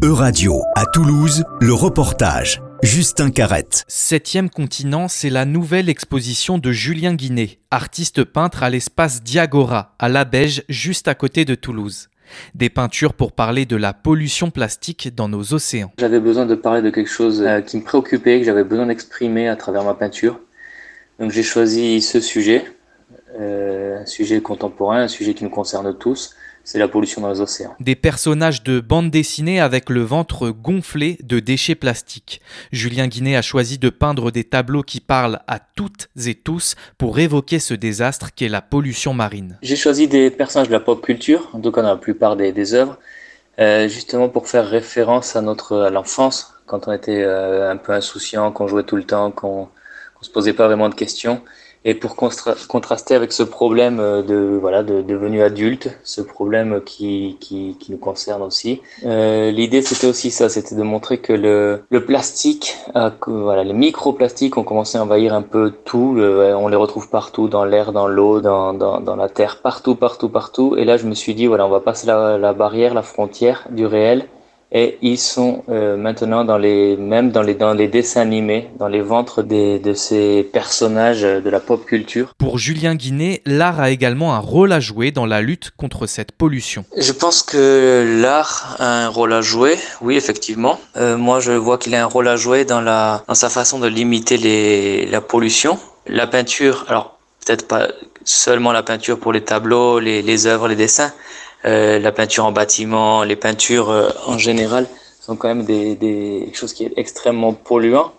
E-Radio, à Toulouse, le reportage. Justin Carrette. Septième continent, c'est la nouvelle exposition de Julien Guinet, artiste peintre à l'espace Diagora, à La Beige, juste à côté de Toulouse. Des peintures pour parler de la pollution plastique dans nos océans. J'avais besoin de parler de quelque chose euh, qui me préoccupait, que j'avais besoin d'exprimer à travers ma peinture. Donc j'ai choisi ce sujet, euh, un sujet contemporain, un sujet qui nous concerne tous, c'est la pollution dans les océans. Des personnages de bande dessinée avec le ventre gonflé de déchets plastiques. Julien Guinet a choisi de peindre des tableaux qui parlent à toutes et tous pour évoquer ce désastre qu'est la pollution marine. J'ai choisi des personnages de la pop culture, en tout cas dans la plupart des, des œuvres, euh, justement pour faire référence à notre à l'enfance, quand on était euh, un peu insouciant, qu'on jouait tout le temps, qu'on ne se posait pas vraiment de questions et pour contraster avec ce problème euh, de voilà de devenu adulte, ce problème qui, qui, qui nous concerne aussi. Euh, L'idée c'était aussi ça, c'était de montrer que le, le plastique, que, voilà, les microplastiques ont commencé à envahir un peu tout. on les retrouve partout, dans l'air, dans l'eau, dans, dans, dans, la terre, partout, partout, partout. Et là je me suis dit voilà, on va passer la, la barrière, la frontière du réel et ils sont euh, maintenant dans les même dans les dans les dessins animés, dans les ventres des, de ces personnages de la pop culture. Pour Julien Guinet, l'art a également un rôle à jouer dans la lutte contre cette pollution. Je pense que l'art a un rôle à jouer, oui effectivement. Euh, moi je vois qu'il a un rôle à jouer dans la dans sa façon de limiter les la pollution. La peinture, alors peut-être pas seulement la peinture pour les tableaux, les les œuvres, les dessins euh, la peinture en bâtiment, les peintures euh, en général sont quand même des, des quelque chose qui est extrêmement polluant.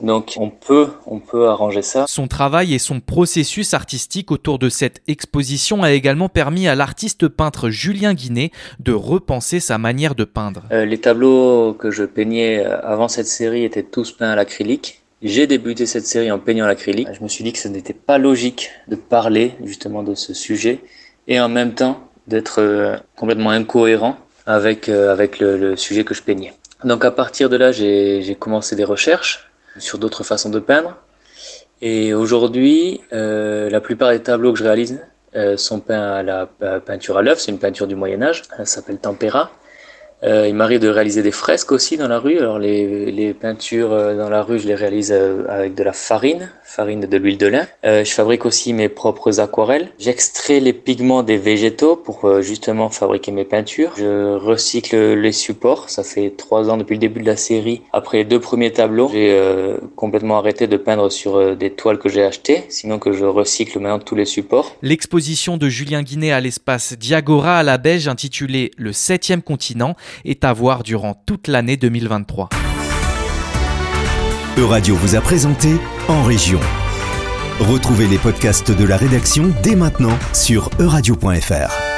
Donc on peut, on peut arranger ça. Son travail et son processus artistique autour de cette exposition a également permis à l'artiste peintre Julien Guinet de repenser sa manière de peindre. Euh, les tableaux que je peignais avant cette série étaient tous peints à l'acrylique. J'ai débuté cette série en peignant à l'acrylique. Je me suis dit que ce n'était pas logique de parler justement de ce sujet et en même temps d'être euh, complètement incohérent avec, euh, avec le, sujet que je peignais. Donc à partir de là, j'ai commencé des recherches sur d'autres façons de peindre. Et aujourd'hui, euh, la plupart des tableaux que je réalise sont peints à la peinture à l'œuf. C'est une peinture du Moyen Âge. Elle s'appelle Tempera. Euh, il m'arrive de réaliser des fresques aussi dans la rue. Alors les, les peintures euh, dans la rue, je les réalise euh, avec de la farine, farine de l'huile de lin. Euh, je fabrique aussi mes propres aquarelles. J'extrais les pigments des végétaux pour justement fabriquer mes peintures. Je recycle les supports. Ça fait trois ans depuis le début de la série. Après les deux premiers tableaux, j'ai complètement arrêté de peindre sur des toiles que j'ai achetées, sinon que je recycle maintenant tous les supports. L'exposition de Julien Guinet à l'espace Diagora à la Beige intitulée Le septième continent est à voir durant toute l'année 2023. Euradio vous a présenté En Région. Retrouvez les podcasts de la rédaction dès maintenant sur euradio.fr.